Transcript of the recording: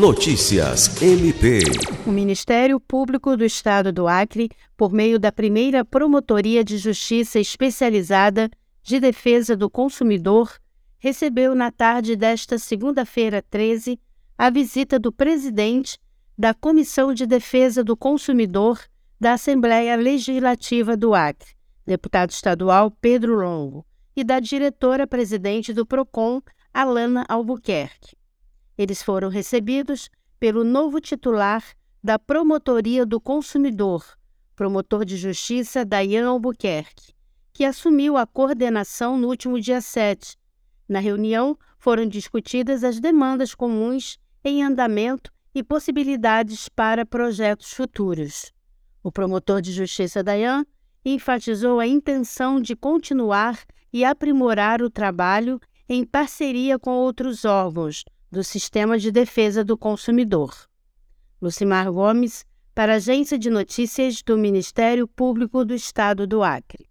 Notícias MP. O Ministério Público do Estado do Acre, por meio da primeira Promotoria de Justiça Especializada de Defesa do Consumidor, recebeu na tarde desta segunda-feira 13 a visita do presidente da Comissão de Defesa do Consumidor da Assembleia Legislativa do Acre, deputado estadual Pedro Longo, e da diretora-presidente do PROCON, Alana Albuquerque. Eles foram recebidos pelo novo titular da Promotoria do Consumidor, promotor de justiça Dayan Albuquerque, que assumiu a coordenação no último dia 7. Na reunião, foram discutidas as demandas comuns em andamento e possibilidades para projetos futuros. O promotor de justiça Dayan enfatizou a intenção de continuar e aprimorar o trabalho em parceria com outros órgãos do Sistema de Defesa do Consumidor. Lucimar Gomes, para a Agência de Notícias do Ministério Público do Estado do Acre.